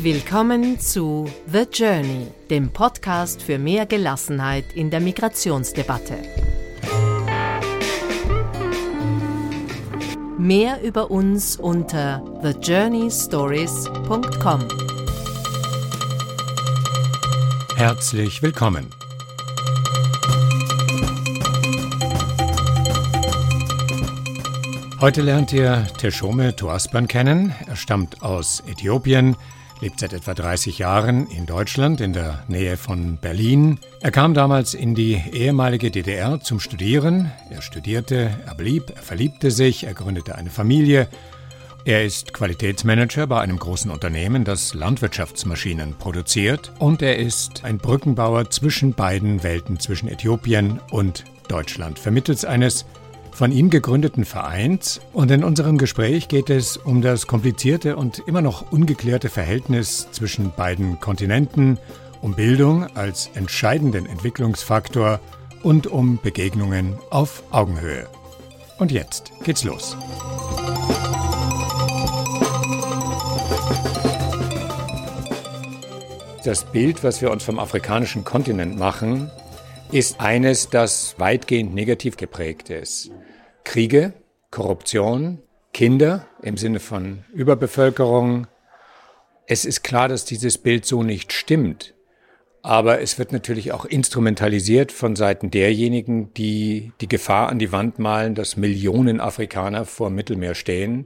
Willkommen zu The Journey, dem Podcast für mehr Gelassenheit in der Migrationsdebatte. Mehr über uns unter thejourneystories.com. Herzlich willkommen. Heute lernt ihr Teshome Tuaspan kennen. Er stammt aus Äthiopien, lebt seit etwa 30 Jahren in Deutschland in der Nähe von Berlin. Er kam damals in die ehemalige DDR zum Studieren. Er studierte, er blieb, er verliebte sich, er gründete eine Familie. Er ist Qualitätsmanager bei einem großen Unternehmen, das Landwirtschaftsmaschinen produziert. Und er ist ein Brückenbauer zwischen beiden Welten, zwischen Äthiopien und Deutschland, vermittels eines von ihm gegründeten Vereins und in unserem Gespräch geht es um das komplizierte und immer noch ungeklärte Verhältnis zwischen beiden Kontinenten, um Bildung als entscheidenden Entwicklungsfaktor und um Begegnungen auf Augenhöhe. Und jetzt geht's los. Das Bild, was wir uns vom afrikanischen Kontinent machen, ist eines, das weitgehend negativ geprägt ist. Kriege, Korruption, Kinder im Sinne von Überbevölkerung. Es ist klar, dass dieses Bild so nicht stimmt. Aber es wird natürlich auch instrumentalisiert von Seiten derjenigen, die die Gefahr an die Wand malen, dass Millionen Afrikaner vor Mittelmeer stehen,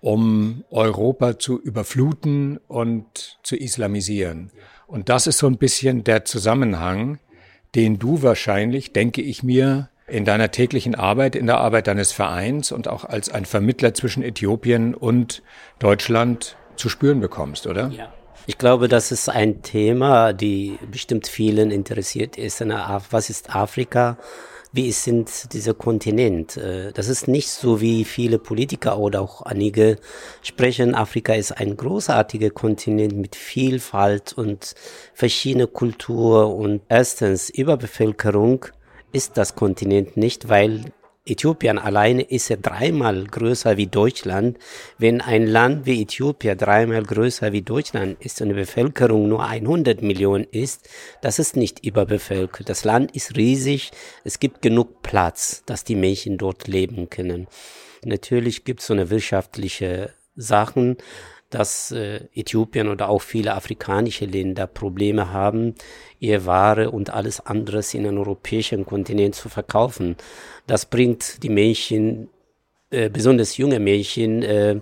um Europa zu überfluten und zu islamisieren. Und das ist so ein bisschen der Zusammenhang, den du wahrscheinlich, denke ich mir, in deiner täglichen Arbeit, in der Arbeit deines Vereins und auch als ein Vermittler zwischen Äthiopien und Deutschland zu spüren bekommst, oder? Ja. Ich glaube, das ist ein Thema, die bestimmt vielen interessiert ist. Was ist Afrika? Wie sind dieser Kontinent? Äh, das ist nicht so, wie viele Politiker oder auch einige sprechen. Afrika ist ein großartiger Kontinent mit Vielfalt und verschiedene Kultur und erstens Überbevölkerung ist das Kontinent nicht, weil Äthiopien alleine ist ja dreimal größer wie Deutschland. Wenn ein Land wie Äthiopien dreimal größer wie Deutschland ist und die Bevölkerung nur 100 Millionen ist, das ist nicht überbevölkert. Das Land ist riesig. Es gibt genug Platz, dass die Menschen dort leben können. Natürlich gibt es so eine wirtschaftliche Sachen, dass äh, Äthiopien oder auch viele afrikanische Länder Probleme haben, ihr Ware und alles anderes in den europäischen Kontinent zu verkaufen. Das bringt die Mädchen, äh, besonders junge Mädchen, äh,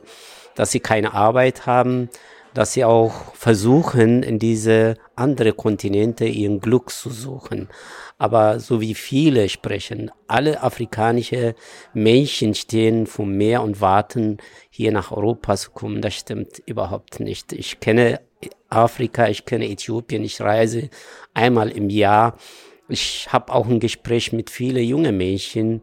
dass sie keine Arbeit haben, dass sie auch versuchen, in diese andere Kontinente ihren Glück zu suchen. Aber so wie viele sprechen, alle afrikanische Menschen stehen vom Meer und warten, hier nach Europa zu kommen. Das stimmt überhaupt nicht. Ich kenne Afrika, ich kenne Äthiopien, ich reise einmal im Jahr. Ich habe auch ein Gespräch mit vielen jungen Mädchen,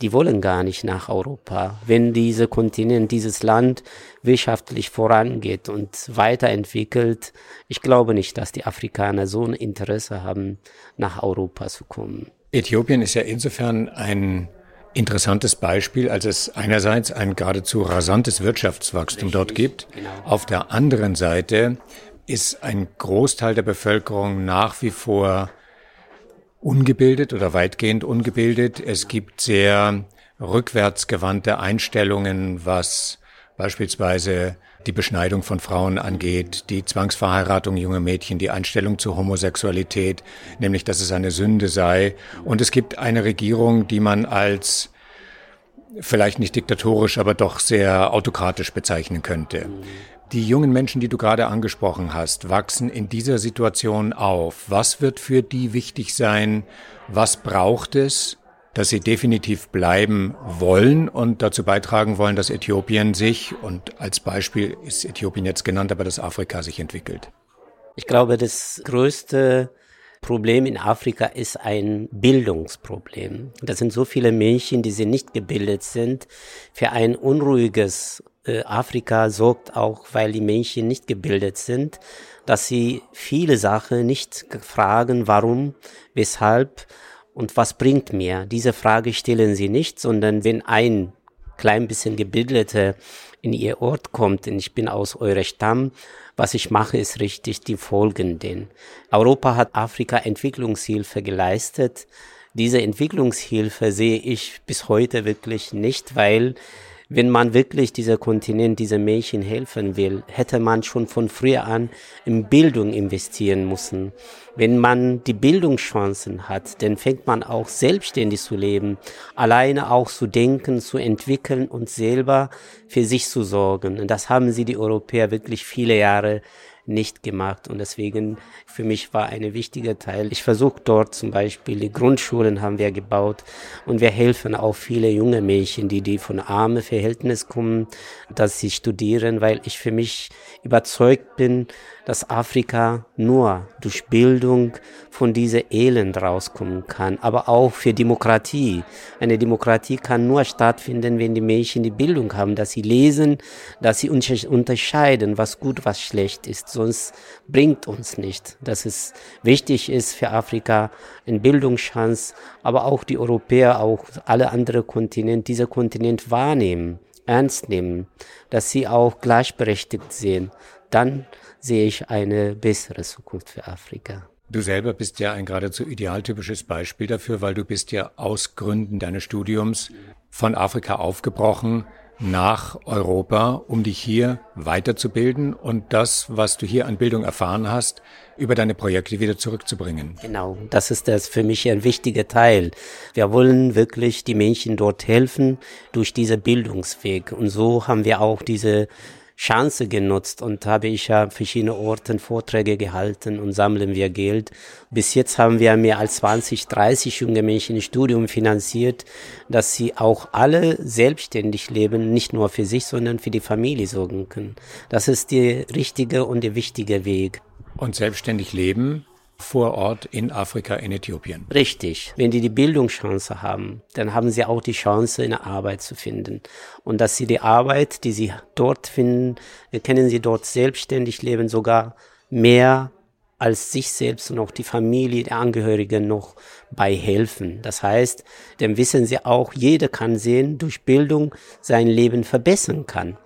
die wollen gar nicht nach Europa. Wenn dieser Kontinent, dieses Land wirtschaftlich vorangeht und weiterentwickelt, ich glaube nicht, dass die Afrikaner so ein Interesse haben, nach Europa zu kommen. Äthiopien ist ja insofern ein interessantes Beispiel, als es einerseits ein geradezu rasantes Wirtschaftswachstum Richtig, dort gibt. Genau. Auf der anderen Seite ist ein Großteil der Bevölkerung nach wie vor ungebildet oder weitgehend ungebildet. Es gibt sehr rückwärtsgewandte Einstellungen, was beispielsweise die Beschneidung von Frauen angeht, die Zwangsverheiratung junger Mädchen, die Einstellung zur Homosexualität, nämlich dass es eine Sünde sei. Und es gibt eine Regierung, die man als vielleicht nicht diktatorisch, aber doch sehr autokratisch bezeichnen könnte. Die jungen Menschen, die du gerade angesprochen hast, wachsen in dieser Situation auf. Was wird für die wichtig sein? Was braucht es, dass sie definitiv bleiben wollen und dazu beitragen wollen, dass Äthiopien sich, und als Beispiel ist Äthiopien jetzt genannt, aber dass Afrika sich entwickelt? Ich glaube, das größte Problem in Afrika ist ein Bildungsproblem. Das sind so viele Mädchen, die sie nicht gebildet sind, für ein unruhiges Afrika sorgt auch, weil die Menschen nicht gebildet sind, dass sie viele Sachen nicht fragen, warum, weshalb und was bringt mir. Diese Frage stellen sie nicht, sondern wenn ein klein bisschen gebildete in ihr Ort kommt und ich bin aus eurer Stamm, was ich mache, ist richtig die folgenden. Europa hat Afrika Entwicklungshilfe geleistet. Diese Entwicklungshilfe sehe ich bis heute wirklich nicht, weil wenn man wirklich dieser Kontinent, dieser Mädchen helfen will, hätte man schon von früher an in Bildung investieren müssen. Wenn man die Bildungschancen hat, dann fängt man auch selbstständig zu leben, alleine auch zu denken, zu entwickeln und selber für sich zu sorgen. Und das haben sie die Europäer wirklich viele Jahre nicht gemacht. Und deswegen für mich war ein wichtiger Teil. Ich versuche dort zum Beispiel, die Grundschulen haben wir gebaut und wir helfen auch viele junge Mädchen, die, die von armen Verhältnissen kommen, dass sie studieren, weil ich für mich überzeugt bin, dass Afrika nur durch Bildung von dieser Elend rauskommen kann, aber auch für Demokratie. Eine Demokratie kann nur stattfinden, wenn die Mädchen die Bildung haben, dass sie lesen, dass sie unterscheiden, was gut, was schlecht ist. Sonst bringt uns nicht. Dass es wichtig ist für Afrika, eine Bildungschance, aber auch die Europäer, auch alle anderen Kontinente, dieser Kontinent wahrnehmen, ernst nehmen, dass sie auch gleichberechtigt sehen. Dann sehe ich eine bessere Zukunft für Afrika. Du selber bist ja ein geradezu idealtypisches Beispiel dafür, weil du bist ja aus Gründen deines Studiums von Afrika aufgebrochen nach Europa, um dich hier weiterzubilden und das, was du hier an Bildung erfahren hast, über deine Projekte wieder zurückzubringen. Genau, das ist das für mich ein wichtiger Teil. Wir wollen wirklich die Menschen dort helfen durch diesen Bildungsweg. Und so haben wir auch diese Chance genutzt und habe ich ja verschiedene Orten Vorträge gehalten und sammeln wir Geld. Bis jetzt haben wir mehr als 20, 30 junge Menschen im Studium finanziert, dass sie auch alle selbstständig leben, nicht nur für sich, sondern für die Familie sorgen können. Das ist der richtige und der wichtige Weg. Und selbstständig leben vor Ort in Afrika, in Äthiopien. Richtig. Wenn die die Bildungschance haben, dann haben sie auch die Chance, eine Arbeit zu finden. Und dass sie die Arbeit, die sie dort finden, können sie dort selbstständig leben, sogar mehr als sich selbst und auch die Familie, die Angehörigen noch bei helfen. Das heißt, dann wissen sie auch, jeder kann sehen, durch Bildung sein Leben verbessern kann.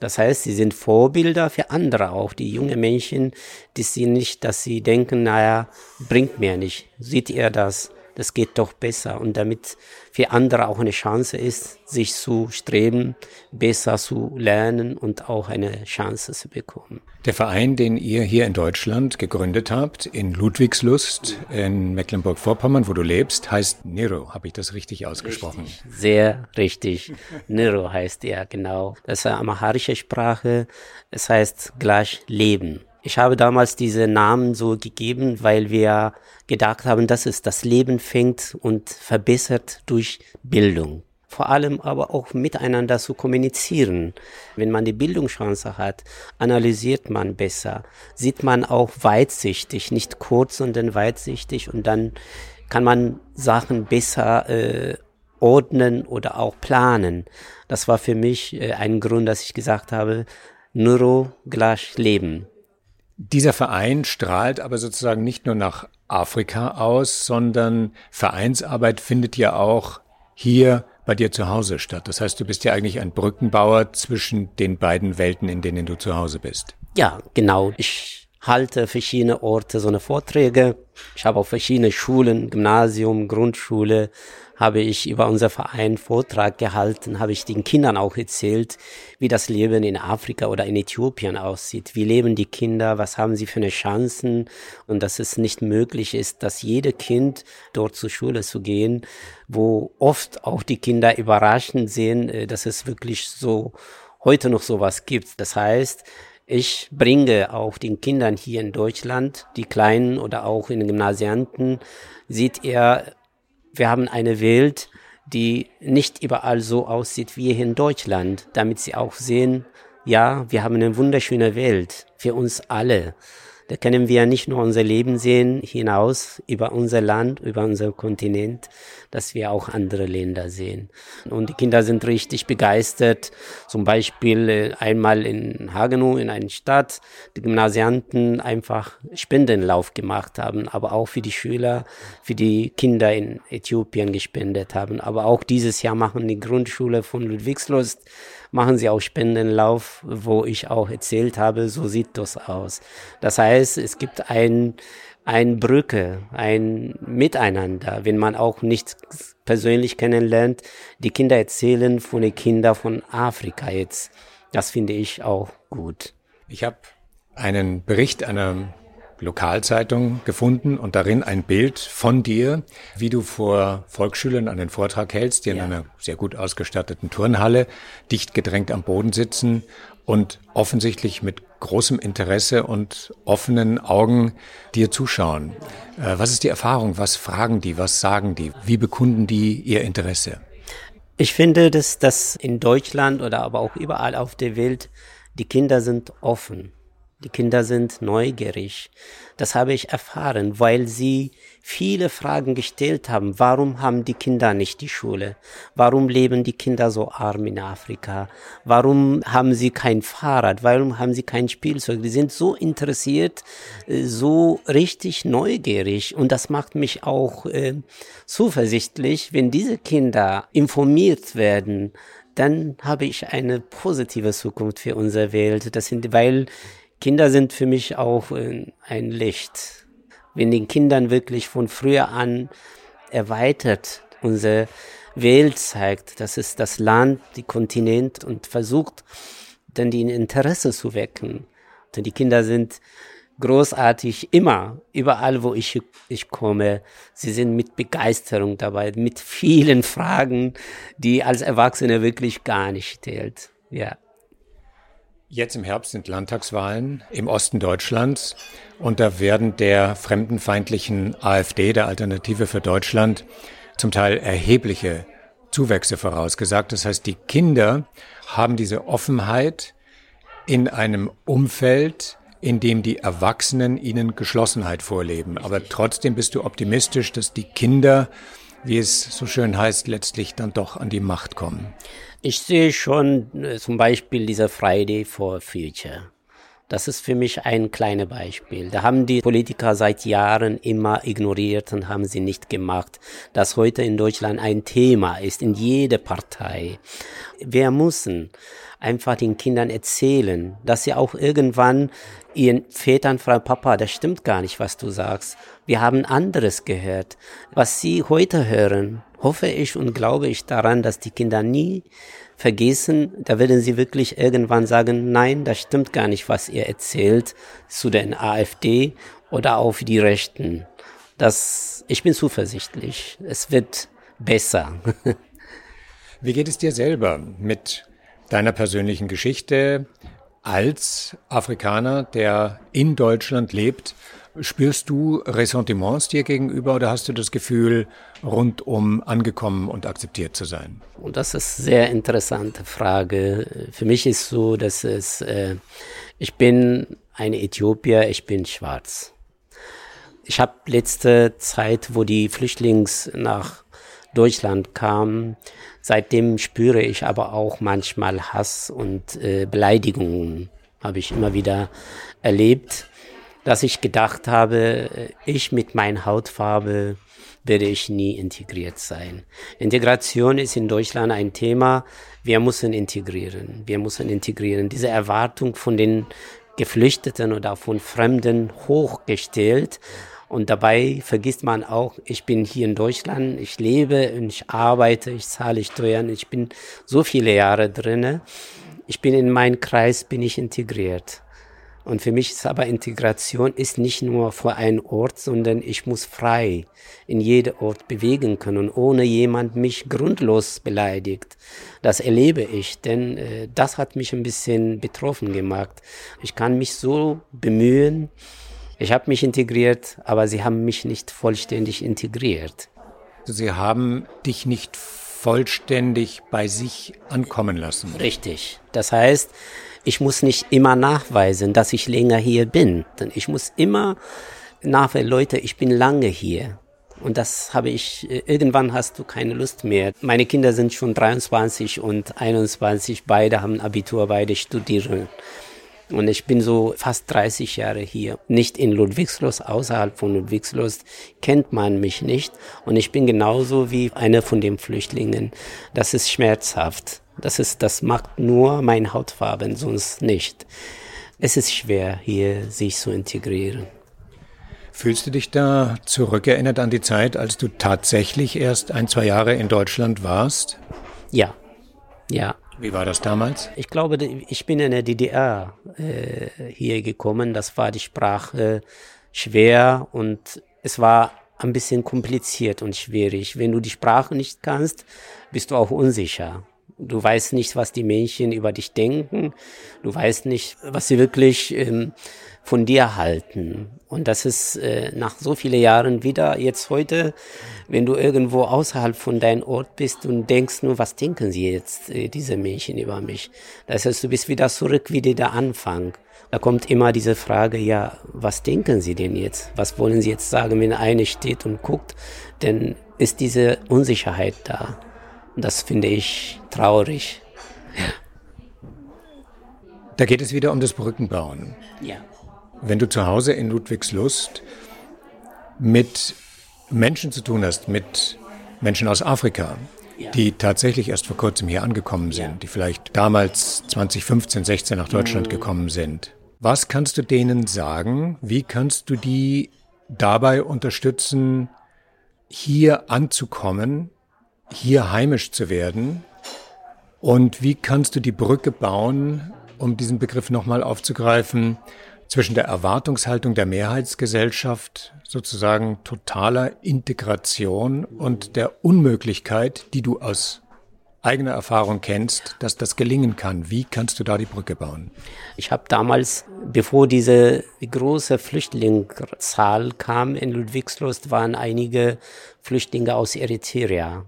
Das heißt, sie sind Vorbilder für andere auch, die junge Menschen, die sie nicht, dass sie denken, naja, bringt mir nicht. Sieht ihr das? Das geht doch besser. Und damit für andere auch eine Chance ist, sich zu streben, besser zu lernen und auch eine Chance zu bekommen. Der Verein, den ihr hier in Deutschland gegründet habt, in Ludwigslust in Mecklenburg-Vorpommern, wo du lebst, heißt Nero. Habe ich das richtig ausgesprochen? Richtig, sehr richtig. Nero heißt er, genau. Das ist eine amaharische Sprache. Es heißt gleich Leben. Ich habe damals diese Namen so gegeben, weil wir gedacht haben, dass es das Leben fängt und verbessert durch Bildung. Vor allem aber auch miteinander zu kommunizieren. Wenn man die Bildungschance hat, analysiert man besser, sieht man auch weitsichtig, nicht kurz, sondern weitsichtig und dann kann man Sachen besser äh, ordnen oder auch planen. Das war für mich äh, ein Grund, dass ich gesagt habe, Neuro gleich Leben. Dieser Verein strahlt aber sozusagen nicht nur nach Afrika aus, sondern Vereinsarbeit findet ja auch hier bei dir zu Hause statt. Das heißt, du bist ja eigentlich ein Brückenbauer zwischen den beiden Welten, in denen du zu Hause bist. Ja, genau. Ich halte verschiedene Orte so eine Vorträge. Ich habe auch verschiedene Schulen, Gymnasium, Grundschule, habe ich über unser Verein Vortrag gehalten, habe ich den Kindern auch erzählt, wie das Leben in Afrika oder in Äthiopien aussieht. Wie leben die Kinder? Was haben sie für eine Chancen? Und dass es nicht möglich ist, dass jede Kind dort zur Schule zu gehen, wo oft auch die Kinder überraschend sehen, äh, dass es wirklich so heute noch sowas gibt. Das heißt, ich bringe auch den Kindern hier in Deutschland, die Kleinen oder auch in den Gymnasianten, sieht er wir haben eine Welt, die nicht überall so aussieht wie hier in Deutschland, damit sie auch sehen, ja, wir haben eine wunderschöne Welt für uns alle. Da können wir nicht nur unser Leben sehen, hinaus über unser Land, über unser Kontinent, dass wir auch andere Länder sehen. Und die Kinder sind richtig begeistert. Zum Beispiel äh, einmal in Hagenow, in einer Stadt, die Gymnasianten einfach Spendenlauf gemacht haben, aber auch für die Schüler, für die Kinder in Äthiopien gespendet haben. Aber auch dieses Jahr machen die Grundschule von Ludwigslust machen sie auch Spendenlauf, wo ich auch erzählt habe, so sieht das aus. Das heißt, es gibt ein, ein Brücke, ein Miteinander, wenn man auch nicht persönlich kennenlernt. Die Kinder erzählen von den Kindern von Afrika jetzt. Das finde ich auch gut. Ich habe einen Bericht einer Lokalzeitung gefunden und darin ein Bild von dir, wie du vor Volksschülern einen Vortrag hältst, die ja. in einer sehr gut ausgestatteten Turnhalle dicht gedrängt am Boden sitzen und offensichtlich mit großem Interesse und offenen Augen dir zuschauen. Äh, was ist die Erfahrung? Was fragen die? Was sagen die? Wie bekunden die ihr Interesse? Ich finde, dass das in Deutschland oder aber auch überall auf der Welt die Kinder sind offen die Kinder sind neugierig. Das habe ich erfahren, weil sie viele Fragen gestellt haben. Warum haben die Kinder nicht die Schule? Warum leben die Kinder so arm in Afrika? Warum haben sie kein Fahrrad? Warum haben sie kein Spielzeug? Die sind so interessiert, äh, so richtig neugierig. Und das macht mich auch äh, zuversichtlich, wenn diese Kinder informiert werden, dann habe ich eine positive Zukunft für unsere Welt. Das sind, weil Kinder sind für mich auch äh, ein Licht. Wenn den Kindern wirklich von früher an erweitert unsere Welt zeigt, das ist das Land, die Kontinent und versucht dann die Interesse zu wecken. Denn die Kinder sind großartig immer, überall wo ich, ich komme. Sie sind mit Begeisterung dabei, mit vielen Fragen, die als Erwachsene wirklich gar nicht stellt. Ja. Jetzt im Herbst sind Landtagswahlen im Osten Deutschlands und da werden der fremdenfeindlichen AfD, der Alternative für Deutschland, zum Teil erhebliche Zuwächse vorausgesagt. Das heißt, die Kinder haben diese Offenheit in einem Umfeld, in dem die Erwachsenen ihnen Geschlossenheit vorleben. Aber trotzdem bist du optimistisch, dass die Kinder, wie es so schön heißt, letztlich dann doch an die Macht kommen. Ich sehe schon äh, zum Beispiel dieser Friday for Future. Das ist für mich ein kleines Beispiel. Da haben die Politiker seit Jahren immer ignoriert und haben sie nicht gemacht, dass heute in Deutschland ein Thema ist, in jeder Partei. Wir müssen einfach den Kindern erzählen, dass sie auch irgendwann ihren Vätern fragen, Papa, das stimmt gar nicht, was du sagst. Wir haben anderes gehört. Was sie heute hören, hoffe ich und glaube ich daran, dass die Kinder nie vergessen, da werden sie wirklich irgendwann sagen, nein, das stimmt gar nicht, was ihr erzählt zu den AfD oder auf die Rechten. Das, ich bin zuversichtlich. Es wird besser. Wie geht es dir selber mit deiner persönlichen Geschichte als Afrikaner, der in Deutschland lebt? Spürst du Ressentiments dir gegenüber oder hast du das Gefühl, rundum angekommen und akzeptiert zu sein? Und das ist eine sehr interessante Frage. Für mich ist so, dass es, äh, ich bin ein Äthiopier, ich bin schwarz. Ich habe letzte Zeit, wo die Flüchtlings nach Deutschland kamen, seitdem spüre ich aber auch manchmal Hass und äh, Beleidigungen, habe ich immer wieder erlebt dass ich gedacht habe, äh, ich mit meiner Hautfarbe werde ich nie integriert sein. Integration ist in Deutschland ein Thema. Wir müssen integrieren. Wir müssen integrieren. Diese Erwartung von den Geflüchteten oder von Fremden hochgestellt. Und dabei vergisst man auch, ich bin hier in Deutschland, ich lebe und ich arbeite, ich zahle Steuern, ich bin so viele Jahre drinne. Ich bin in meinen Kreis, bin ich integriert. Und für mich ist aber Integration ist nicht nur vor einem Ort, sondern ich muss frei in jedem Ort bewegen können, ohne jemand mich grundlos beleidigt. Das erlebe ich, denn äh, das hat mich ein bisschen betroffen gemacht. Ich kann mich so bemühen. Ich habe mich integriert, aber sie haben mich nicht vollständig integriert. Sie haben dich nicht vollständig bei sich ankommen lassen. Richtig. Das heißt, ich muss nicht immer nachweisen, dass ich länger hier bin. Denn ich muss immer nachweisen, Leute, ich bin lange hier. Und das habe ich, äh, irgendwann hast du keine Lust mehr. Meine Kinder sind schon 23 und 21, beide haben Abitur, beide studieren. Und ich bin so fast 30 Jahre hier. Nicht in Ludwigslust, außerhalb von Ludwigslust kennt man mich nicht. Und ich bin genauso wie einer von den Flüchtlingen. Das ist schmerzhaft. Das ist, das macht nur meine Hautfarben, sonst nicht. Es ist schwer, hier sich zu integrieren. Fühlst du dich da zurückerinnert an die Zeit, als du tatsächlich erst ein, zwei Jahre in Deutschland warst? Ja, ja. Wie war das damals? Ich glaube, ich bin in der DDR äh, hier gekommen. Das war die Sprache schwer und es war ein bisschen kompliziert und schwierig. Wenn du die Sprache nicht kannst, bist du auch unsicher. Du weißt nicht, was die Menschen über dich denken. Du weißt nicht, was sie wirklich ähm, von dir halten. Und das ist äh, nach so vielen Jahren wieder jetzt heute, wenn du irgendwo außerhalb von deinem Ort bist und denkst nur, was denken sie jetzt, äh, diese Menschen über mich? Das heißt, du bist wieder zurück wie der Anfang. Da kommt immer diese Frage, ja, was denken sie denn jetzt? Was wollen sie jetzt sagen, wenn eine steht und guckt? Denn ist diese Unsicherheit da. Das finde ich traurig. Da geht es wieder um das Brückenbauen. Ja. Wenn du zu Hause in Ludwigslust mit Menschen zu tun hast, mit Menschen aus Afrika, ja. die tatsächlich erst vor kurzem hier angekommen sind, ja. die vielleicht damals 2015, 16 nach Deutschland mhm. gekommen sind. Was kannst du denen sagen? Wie kannst du die dabei unterstützen, hier anzukommen, hier heimisch zu werden? Und wie kannst du die Brücke bauen, um diesen Begriff nochmal aufzugreifen, zwischen der Erwartungshaltung der Mehrheitsgesellschaft, sozusagen totaler Integration und der Unmöglichkeit, die du aus eigener Erfahrung kennst, dass das gelingen kann. Wie kannst du da die Brücke bauen? Ich habe damals, bevor diese große Flüchtlingszahl kam in Ludwigslust, waren einige Flüchtlinge aus Eritrea.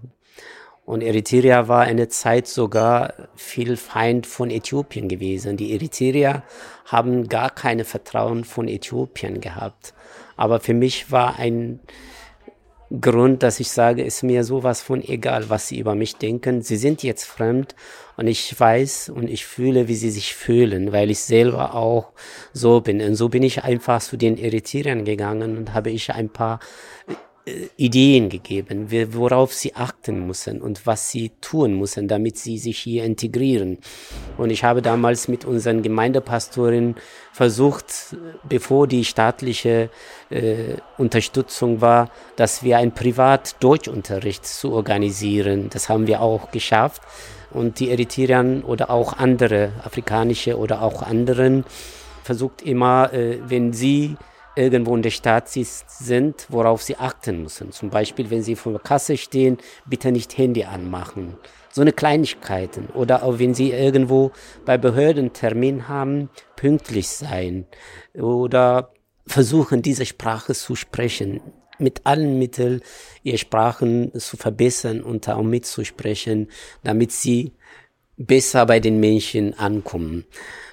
Und Eritrea war eine Zeit sogar viel Feind von Äthiopien gewesen. Die Eritreer haben gar keine Vertrauen von Äthiopien gehabt. Aber für mich war ein Grund, dass ich sage, ist mir sowas von egal, was sie über mich denken. Sie sind jetzt fremd und ich weiß und ich fühle, wie sie sich fühlen, weil ich selber auch so bin. Und so bin ich einfach zu den Eritreern gegangen und habe ich ein paar Ideen gegeben, worauf sie achten müssen und was sie tun müssen, damit sie sich hier integrieren. Und ich habe damals mit unseren Gemeindepastoren versucht, bevor die staatliche äh, Unterstützung war, dass wir ein Privat-Deutschunterricht zu organisieren. Das haben wir auch geschafft. Und die Eritreer oder auch andere, afrikanische oder auch anderen, versucht immer, äh, wenn sie irgendwo in der Stadt sind, worauf sie achten müssen. Zum Beispiel, wenn sie vor der Kasse stehen, bitte nicht Handy anmachen. So eine Kleinigkeiten. Oder auch wenn sie irgendwo bei Behörden Termin haben, pünktlich sein. Oder versuchen, diese Sprache zu sprechen. Mit allen Mitteln ihre Sprachen zu verbessern und auch mitzusprechen, damit sie besser bei den Menschen ankommen.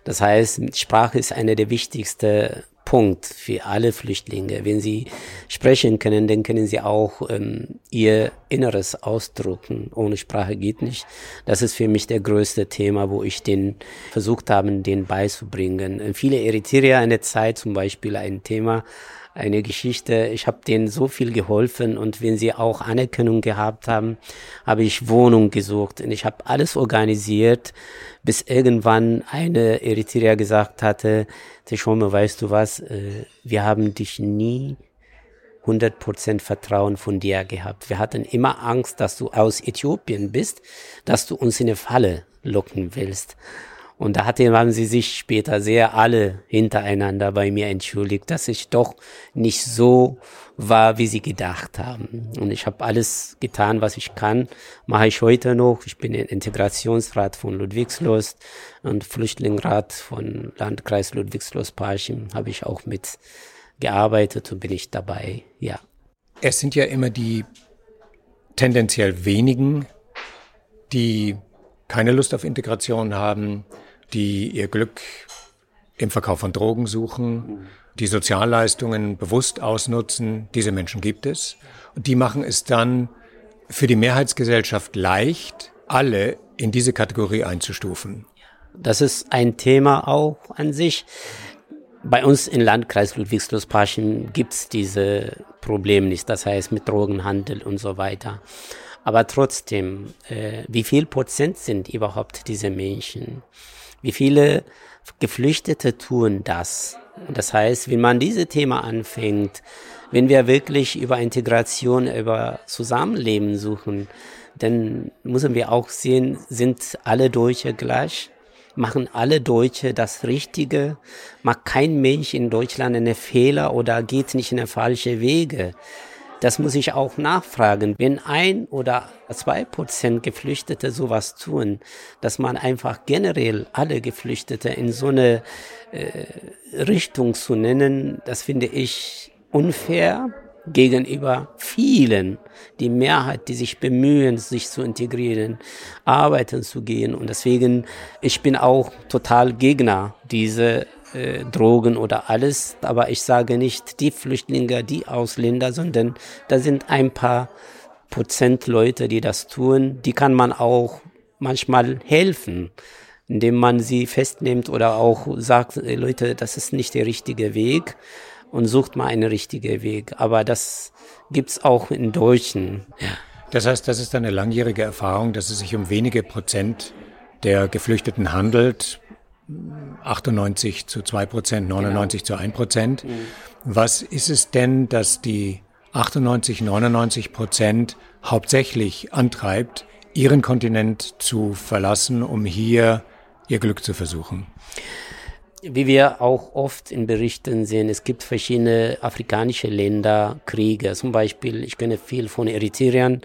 Das heißt, Sprache ist eine der wichtigsten Punkt für alle Flüchtlinge. Wenn sie sprechen können, dann können sie auch ähm, ihr Inneres ausdrucken. Ohne Sprache geht nicht. Das ist für mich der größte Thema, wo ich den versucht habe, den beizubringen. Viele Eritreer in der Zeit zum Beispiel ein Thema, eine Geschichte. Ich habe denen so viel geholfen und wenn sie auch Anerkennung gehabt haben, habe ich Wohnung gesucht und ich habe alles organisiert, bis irgendwann eine Eritreer gesagt hatte, Teshome, weißt du was, äh, wir haben dich nie 100% Vertrauen von dir gehabt. Wir hatten immer Angst, dass du aus Äthiopien bist, dass du uns in eine Falle locken willst. Und da hatte, haben sie sich später sehr alle hintereinander bei mir entschuldigt, dass ich doch nicht so war, wie sie gedacht haben. Und ich habe alles getan, was ich kann, mache ich heute noch. Ich bin Integrationsrat von Ludwigslust und Flüchtlingsrat von Landkreis Ludwigslust-Parchim habe ich auch mit gearbeitet und bin ich dabei, ja. Es sind ja immer die tendenziell wenigen die keine Lust auf Integration haben, die ihr Glück im Verkauf von Drogen suchen, die Sozialleistungen bewusst ausnutzen. Diese Menschen gibt es. Und die machen es dann für die Mehrheitsgesellschaft leicht, alle in diese Kategorie einzustufen. Das ist ein Thema auch an sich. Bei uns im Landkreis Ludwigslust-Parchim gibt es diese Probleme nicht, das heißt mit Drogenhandel und so weiter. Aber trotzdem, äh, wie viel Prozent sind überhaupt diese Menschen? Wie viele Geflüchtete tun das? Das heißt, wenn man diese Thema anfängt, wenn wir wirklich über Integration, über Zusammenleben suchen, dann müssen wir auch sehen, sind alle Deutsche gleich? machen alle Deutsche das Richtige, macht kein Mensch in Deutschland eine Fehler oder geht nicht in eine falsche Wege. Das muss ich auch nachfragen. Wenn ein oder zwei Prozent Geflüchtete sowas tun, dass man einfach generell alle Geflüchtete in so eine äh, Richtung zu nennen, das finde ich unfair gegenüber vielen, die Mehrheit, die sich bemühen, sich zu integrieren, arbeiten zu gehen. Und deswegen, ich bin auch total Gegner diese äh, Drogen oder alles. Aber ich sage nicht die Flüchtlinge, die Ausländer, sondern da sind ein paar Prozent Leute, die das tun. Die kann man auch manchmal helfen indem man sie festnimmt oder auch sagt, Leute, das ist nicht der richtige Weg und sucht mal einen richtigen Weg. Aber das gibt's auch in Deutschen. Ja. Das heißt, das ist eine langjährige Erfahrung, dass es sich um wenige Prozent der Geflüchteten handelt. 98 zu 2 Prozent, 99 genau. zu 1 Prozent. Mhm. Was ist es denn, dass die 98, 99 Prozent hauptsächlich antreibt, ihren Kontinent zu verlassen, um hier ihr Glück zu versuchen? wie wir auch oft in Berichten sehen, es gibt verschiedene afrikanische Länder, Kriege. Zum Beispiel, ich kenne viel von Eritreern.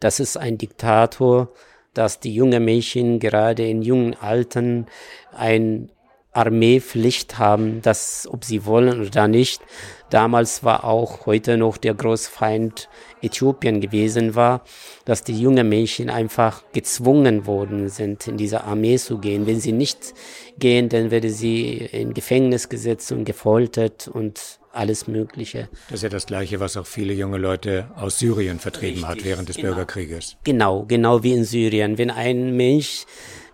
Das ist ein Diktator, dass die jungen Mädchen gerade in jungen Altern ein Armeepflicht haben, das, ob sie wollen oder nicht. Damals war auch heute noch der Großfeind Äthiopien gewesen war, dass die jungen Mädchen einfach gezwungen worden sind, in diese Armee zu gehen. Wenn sie nicht gehen, dann werde sie in Gefängnis gesetzt und gefoltert und alles Mögliche. Das ist ja das Gleiche, was auch viele junge Leute aus Syrien vertrieben Richtig, hat während des genau. Bürgerkrieges. Genau, genau wie in Syrien. Wenn ein Mensch,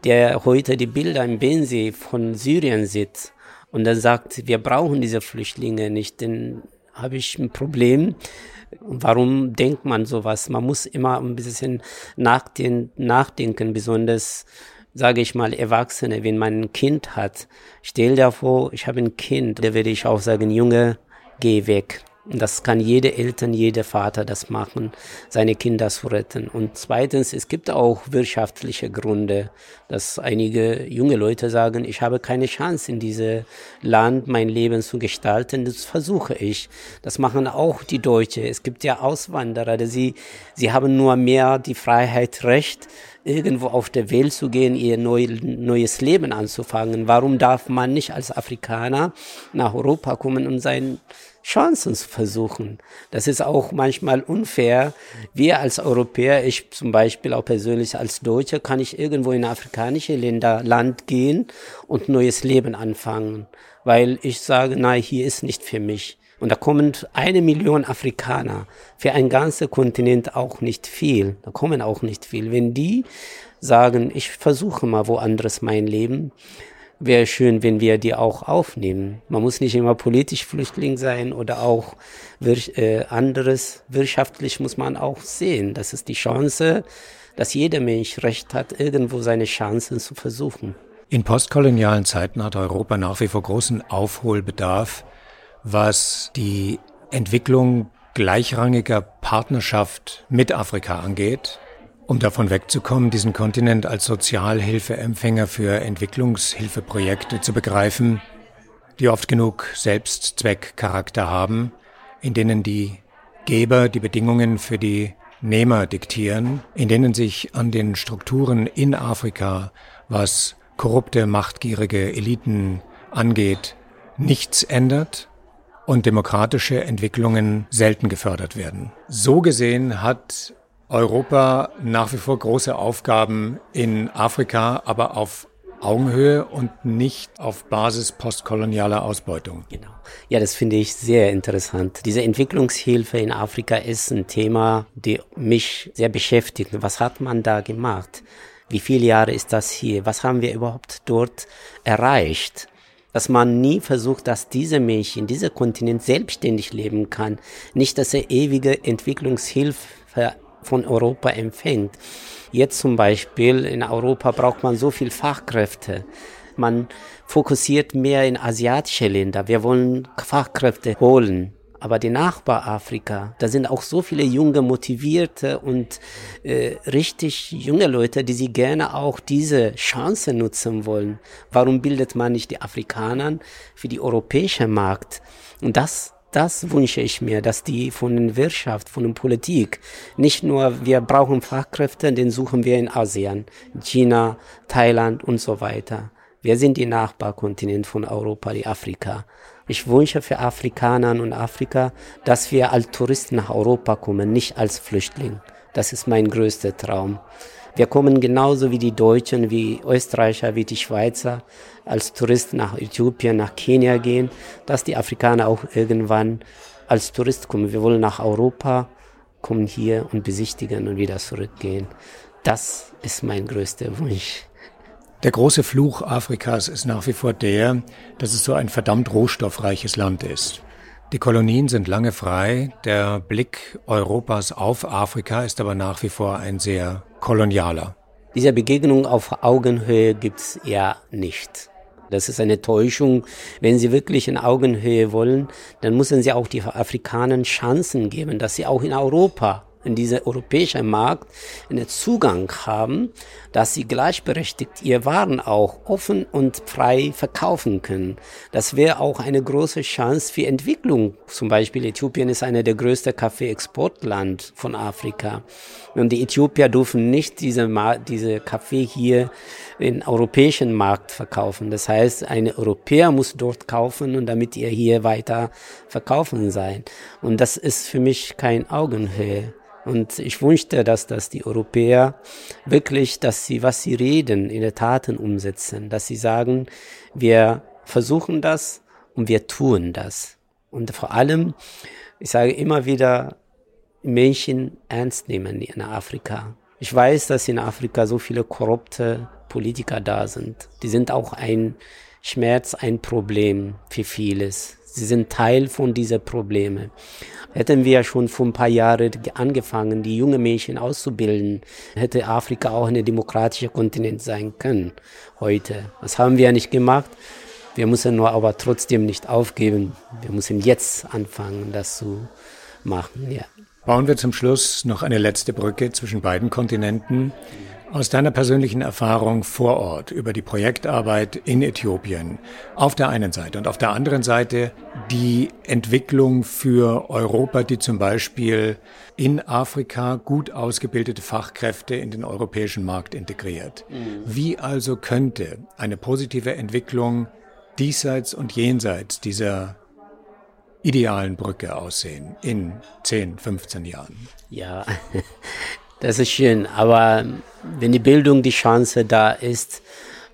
der heute die Bilder im Bensee von Syrien sieht und dann sagt, wir brauchen diese Flüchtlinge nicht, dann habe ich ein Problem. Warum denkt man sowas? Man muss immer ein bisschen nachdenken, besonders sage ich mal, Erwachsene, wenn man ein Kind hat, stell dir vor, ich habe ein Kind, da würde ich auch sagen, Junge, geh weg. Das kann jede Eltern, jeder Vater das machen, seine Kinder zu retten. Und zweitens, es gibt auch wirtschaftliche Gründe, dass einige junge Leute sagen, ich habe keine Chance in diesem Land mein Leben zu gestalten, das versuche ich. Das machen auch die Deutsche. Es gibt ja Auswanderer, sie, sie haben nur mehr die Freiheit, Recht, irgendwo auf der Welt zu gehen, ihr neu, neues Leben anzufangen. Warum darf man nicht als Afrikaner nach Europa kommen und sein Chancen zu versuchen. Das ist auch manchmal unfair. Wir als Europäer, ich zum Beispiel auch persönlich als Deutscher, kann ich irgendwo in afrikanische Länder, Land gehen und neues Leben anfangen, weil ich sage, nein, hier ist nicht für mich. Und da kommen eine Million Afrikaner. Für ein ganzer Kontinent auch nicht viel. Da kommen auch nicht viel. Wenn die sagen, ich versuche mal woanders mein Leben, wäre schön, wenn wir die auch aufnehmen. Man muss nicht immer politisch Flüchtling sein oder auch wir, äh, anderes. Wirtschaftlich muss man auch sehen. Das ist die Chance, dass jeder Mensch Recht hat, irgendwo seine Chancen zu versuchen. In postkolonialen Zeiten hat Europa nach wie vor großen Aufholbedarf, was die Entwicklung gleichrangiger Partnerschaft mit Afrika angeht. Um davon wegzukommen, diesen Kontinent als Sozialhilfeempfänger für Entwicklungshilfeprojekte zu begreifen, die oft genug Selbstzweckcharakter haben, in denen die Geber die Bedingungen für die Nehmer diktieren, in denen sich an den Strukturen in Afrika, was korrupte, machtgierige Eliten angeht, nichts ändert und demokratische Entwicklungen selten gefördert werden. So gesehen hat Europa nach wie vor große Aufgaben in Afrika, aber auf Augenhöhe und nicht auf Basis postkolonialer Ausbeutung. Genau. Ja, das finde ich sehr interessant. Diese Entwicklungshilfe in Afrika ist ein Thema, die mich sehr beschäftigt. Was hat man da gemacht? Wie viele Jahre ist das hier? Was haben wir überhaupt dort erreicht? Dass man nie versucht, dass diese Mädchen, dieser Kontinent selbstständig leben kann. Nicht, dass er ewige Entwicklungshilfe von Europa empfängt. Jetzt zum Beispiel in Europa braucht man so viel Fachkräfte. Man fokussiert mehr in asiatische Länder. Wir wollen Fachkräfte holen. Aber die Nachbarafrika, da sind auch so viele junge, motivierte und äh, richtig junge Leute, die sie gerne auch diese Chance nutzen wollen. Warum bildet man nicht die Afrikaner für die europäische Markt? Und das das wünsche ich mir, dass die von der Wirtschaft, von der Politik, nicht nur wir brauchen Fachkräfte, den suchen wir in Asien, China, Thailand und so weiter. Wir sind die Nachbarkontinent von Europa, die Afrika. Ich wünsche für Afrikaner und Afrika, dass wir als Touristen nach Europa kommen, nicht als Flüchtling. Das ist mein größter Traum. Wir kommen genauso wie die Deutschen, wie Österreicher, wie die Schweizer als Tourist nach Äthiopien, nach Kenia gehen, dass die Afrikaner auch irgendwann als Tourist kommen. Wir wollen nach Europa, kommen hier und besichtigen und wieder zurückgehen. Das ist mein größter Wunsch. Der große Fluch Afrikas ist nach wie vor der, dass es so ein verdammt rohstoffreiches Land ist. Die Kolonien sind lange frei, der Blick Europas auf Afrika ist aber nach wie vor ein sehr kolonialer. Diese Begegnung auf Augenhöhe gibt's ja nicht. Das ist eine Täuschung. Wenn Sie wirklich in Augenhöhe wollen, dann müssen Sie auch die Afrikanern Chancen geben, dass sie auch in Europa in dieser europäischen Markt einen Zugang haben, dass sie gleichberechtigt ihr Waren auch offen und frei verkaufen können. Das wäre auch eine große Chance für Entwicklung. Zum Beispiel Äthiopien ist einer der größten Kaffee-Exportland von Afrika. Und die Äthiopier dürfen nicht diese, diese Kaffee hier in europäischen Markt verkaufen. Das heißt, ein Europäer muss dort kaufen und damit ihr hier weiter verkaufen sein. Und das ist für mich kein Augenhöhe. Und ich wünschte, dass das die Europäer wirklich, dass sie, was sie reden, in der Taten umsetzen, dass sie sagen, wir versuchen das und wir tun das. Und vor allem, ich sage immer wieder, Menschen ernst nehmen in Afrika. Ich weiß, dass in Afrika so viele korrupte Politiker da sind. Die sind auch ein Schmerz, ein Problem für vieles. Sie sind Teil von dieser Probleme. Hätten wir schon vor ein paar Jahren angefangen, die jungen Mädchen auszubilden, hätte Afrika auch ein demokratischer Kontinent sein können heute. Das haben wir nicht gemacht. Wir müssen nur aber trotzdem nicht aufgeben. Wir müssen jetzt anfangen, das zu machen. Ja. Bauen wir zum Schluss noch eine letzte Brücke zwischen beiden Kontinenten. Aus deiner persönlichen Erfahrung vor Ort über die Projektarbeit in Äthiopien auf der einen Seite und auf der anderen Seite die Entwicklung für Europa, die zum Beispiel in Afrika gut ausgebildete Fachkräfte in den europäischen Markt integriert. Mhm. Wie also könnte eine positive Entwicklung diesseits und jenseits dieser idealen Brücke aussehen in 10, 15 Jahren? Ja, Das ist schön, aber wenn die Bildung die Chance da ist,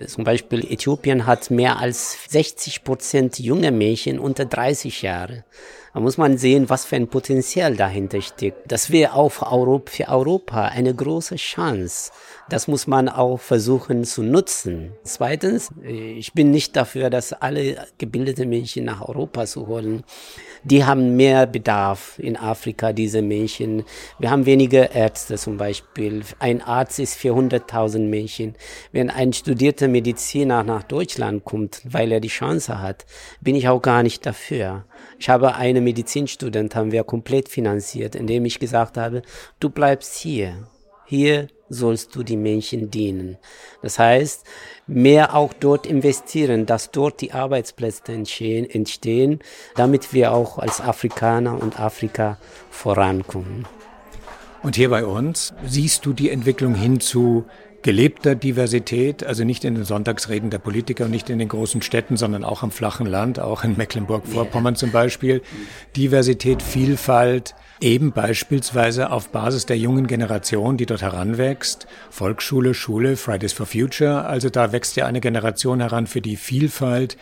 zum Beispiel Äthiopien hat mehr als 60 Prozent junge Mädchen unter 30 Jahre. Da muss man sehen, was für ein Potenzial dahinter steckt. Das wäre auch für Europa, eine große Chance. Das muss man auch versuchen zu nutzen. Zweitens, ich bin nicht dafür, dass alle gebildete Mädchen nach Europa zu holen. Die haben mehr Bedarf in Afrika, diese Mädchen. Wir haben weniger Ärzte zum Beispiel. Ein Arzt ist für 100.000 Mädchen. Wenn ein studierter Mediziner nach Deutschland kommt, weil er die Chance hat, bin ich auch gar nicht dafür. Ich habe eine Medizinstudent, haben wir komplett finanziert, indem ich gesagt habe, du bleibst hier. Hier sollst du die Menschen dienen. Das heißt, mehr auch dort investieren, dass dort die Arbeitsplätze entstehen, entstehen damit wir auch als Afrikaner und Afrika vorankommen. Und hier bei uns siehst du die Entwicklung hin zu gelebter Diversität, also nicht in den Sonntagsreden der Politiker und nicht in den großen Städten, sondern auch am flachen Land, auch in Mecklenburg-Vorpommern zum Beispiel. Diversität, Vielfalt, eben beispielsweise auf Basis der jungen Generation, die dort heranwächst. Volksschule, Schule, Fridays for Future. Also da wächst ja eine Generation heran, für die Vielfalt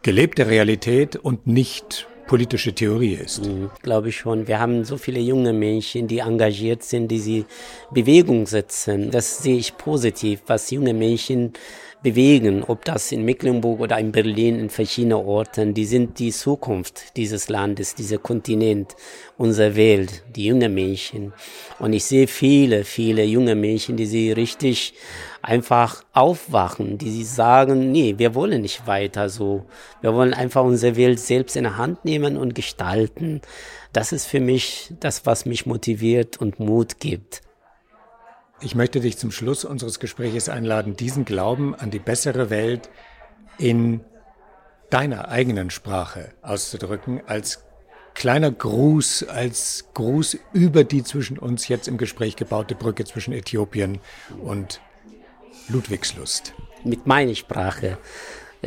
gelebte Realität und nicht politische Theorie ist. Mhm, Glaube ich schon. Wir haben so viele junge Menschen, die engagiert sind, die sie Bewegung setzen. Das sehe ich positiv, was junge Menschen bewegen, ob das in Mecklenburg oder in Berlin, in verschiedenen Orten, die sind die Zukunft dieses Landes, dieser Kontinent, unserer Welt, die jungen Menschen. Und ich sehe viele, viele junge Menschen, die sie richtig einfach aufwachen, die sie sagen, nee, wir wollen nicht weiter so. Wir wollen einfach unsere Welt selbst in der Hand nehmen und gestalten. Das ist für mich das, was mich motiviert und Mut gibt. Ich möchte dich zum Schluss unseres Gespräches einladen, diesen Glauben an die bessere Welt in deiner eigenen Sprache auszudrücken, als kleiner Gruß, als Gruß über die zwischen uns jetzt im Gespräch gebaute Brücke zwischen Äthiopien und Ludwigslust. mit meiner Sprache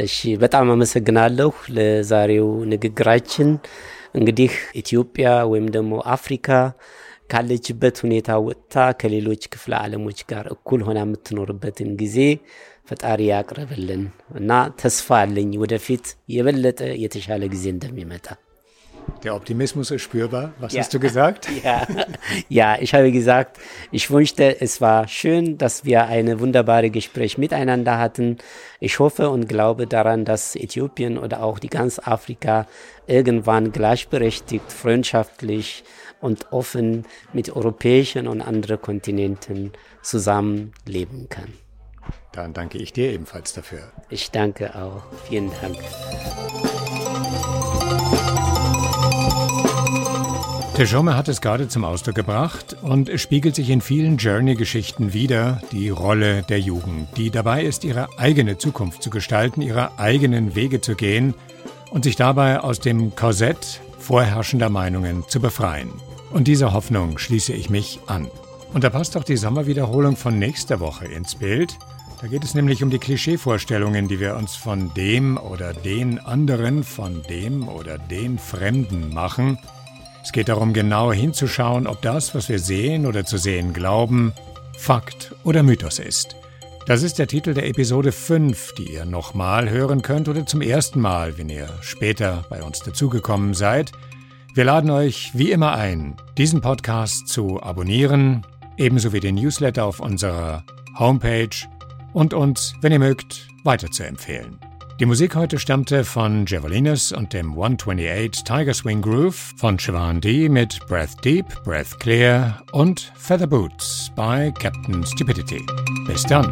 እሺ በጣም አመሰግናለሁ ለዛሬው ንግግራችን እንግዲህ ኢትዮጵያ ወይም ደግሞ አፍሪካ ካለችበት ሁኔታ ወጥታ ከሌሎች ክፍለ ዓለሞች ጋር እኩል ሆና የምትኖርበትን ጊዜ ፈጣሪ ያቅርብልን እና ተስፋ አለኝ ወደፊት የበለጠ የተሻለ ጊዜ እንደሚመጣ። Der Optimismus ist spürbar. Was hast du gesagt? Ja, ja, ich habe gesagt, ich wünschte, es war schön, dass wir ein wunderbares Gespräch miteinander hatten. Ich hoffe und glaube daran, dass Äthiopien oder auch die ganz Afrika irgendwann gleichberechtigt, freundschaftlich und offen mit europäischen und anderen Kontinenten zusammenleben kann. Dann danke ich dir ebenfalls dafür. Ich danke auch. Vielen Dank. Tejome hat es gerade zum Ausdruck gebracht und es spiegelt sich in vielen Journey-Geschichten wieder, die Rolle der Jugend, die dabei ist, ihre eigene Zukunft zu gestalten, ihre eigenen Wege zu gehen und sich dabei aus dem Korsett vorherrschender Meinungen zu befreien. Und dieser Hoffnung schließe ich mich an. Und da passt auch die Sommerwiederholung von nächster Woche ins Bild. Da geht es nämlich um die Klischeevorstellungen, die wir uns von dem oder den anderen, von dem oder den Fremden machen. Es geht darum, genau hinzuschauen, ob das, was wir sehen oder zu sehen glauben, Fakt oder Mythos ist. Das ist der Titel der Episode 5, die ihr nochmal hören könnt oder zum ersten Mal, wenn ihr später bei uns dazugekommen seid. Wir laden euch wie immer ein, diesen Podcast zu abonnieren, ebenso wie den Newsletter auf unserer Homepage und uns, wenn ihr mögt, weiterzuempfehlen. Die Musik heute stammte von Javelinus und dem 128 Tiger Swing Groove, von Siobhan D mit Breath Deep, Breath Clear und Feather Boots bei Captain Stupidity. Bis dann.